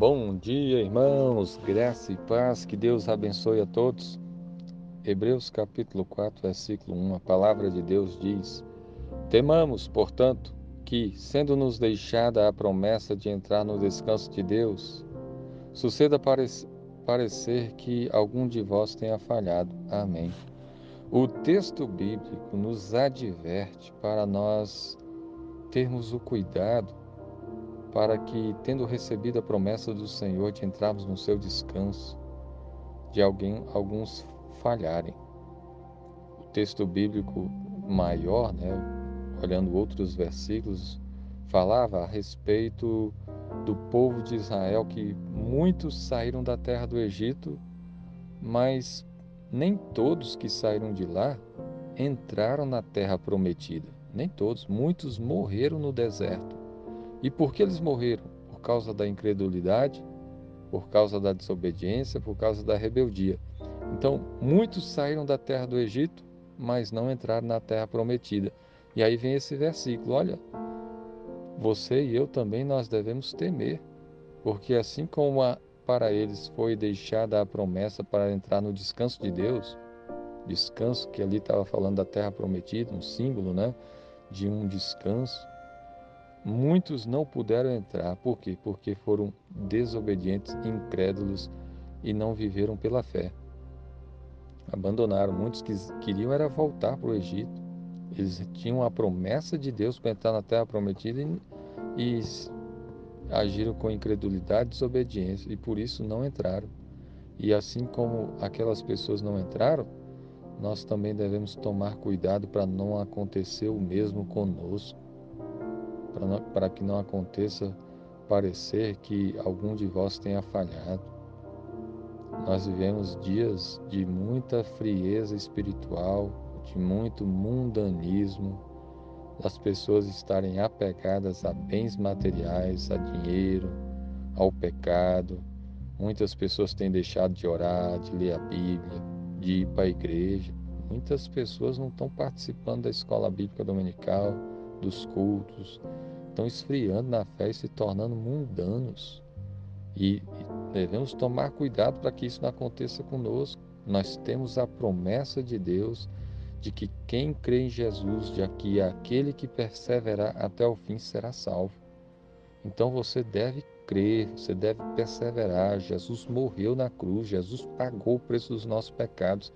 Bom dia, irmãos, graça e paz, que Deus abençoe a todos. Hebreus capítulo 4, versículo 1, a palavra de Deus diz: Temamos, portanto, que, sendo-nos deixada a promessa de entrar no descanso de Deus, suceda parecer que algum de vós tenha falhado. Amém. O texto bíblico nos adverte para nós termos o cuidado para que, tendo recebido a promessa do Senhor de entrarmos no seu descanso, de alguém alguns falharem. O texto bíblico maior, né, olhando outros versículos, falava a respeito do povo de Israel que muitos saíram da terra do Egito, mas nem todos que saíram de lá entraram na terra prometida. Nem todos, muitos morreram no deserto. E por que eles morreram? Por causa da incredulidade, por causa da desobediência, por causa da rebeldia. Então, muitos saíram da terra do Egito, mas não entraram na terra prometida. E aí vem esse versículo: olha, você e eu também nós devemos temer, porque assim como a, para eles foi deixada a promessa para entrar no descanso de Deus, descanso que ali estava falando da terra prometida, um símbolo, né, de um descanso. Muitos não puderam entrar, por quê? Porque foram desobedientes, incrédulos e não viveram pela fé. Abandonaram. Muitos que queriam era voltar para o Egito. Eles tinham a promessa de Deus para entrar na terra prometida e, e agiram com incredulidade e desobediência e por isso não entraram. E assim como aquelas pessoas não entraram, nós também devemos tomar cuidado para não acontecer o mesmo conosco para que não aconteça parecer que algum de vós tenha falhado. Nós vivemos dias de muita frieza espiritual, de muito mundanismo, das pessoas estarem apegadas a bens materiais, a dinheiro, ao pecado. Muitas pessoas têm deixado de orar, de ler a Bíblia, de ir para a igreja. Muitas pessoas não estão participando da escola bíblica dominical, dos cultos, estão esfriando na fé e se tornando mundanos. E, devemos tomar cuidado para que isso não aconteça conosco. Nós temos a promessa de Deus de que quem crê em Jesus, de que aquele que perseverar até o fim será salvo. Então você deve crer, você deve perseverar. Jesus morreu na cruz, Jesus pagou o preço dos nossos pecados.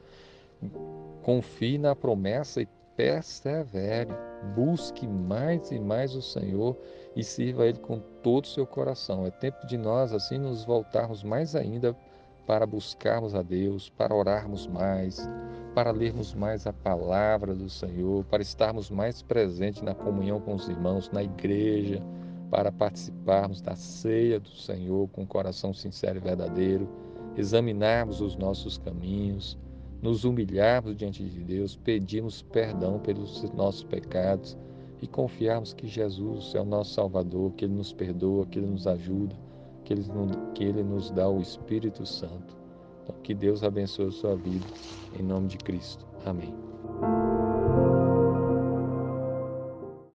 Confie na promessa e persevere, busque mais e mais o Senhor e sirva Ele com todo o seu coração. É tempo de nós, assim, nos voltarmos mais ainda para buscarmos a Deus, para orarmos mais, para lermos mais a palavra do Senhor, para estarmos mais presentes na comunhão com os irmãos, na igreja, para participarmos da ceia do Senhor com coração sincero e verdadeiro, examinarmos os nossos caminhos, nos humilharmos diante de Deus, pedirmos perdão pelos nossos pecados e confiarmos que Jesus é o nosso Salvador, que Ele nos perdoa, que Ele nos ajuda, que Ele, que Ele nos dá o Espírito Santo. Então, que Deus abençoe a sua vida, em nome de Cristo. Amém.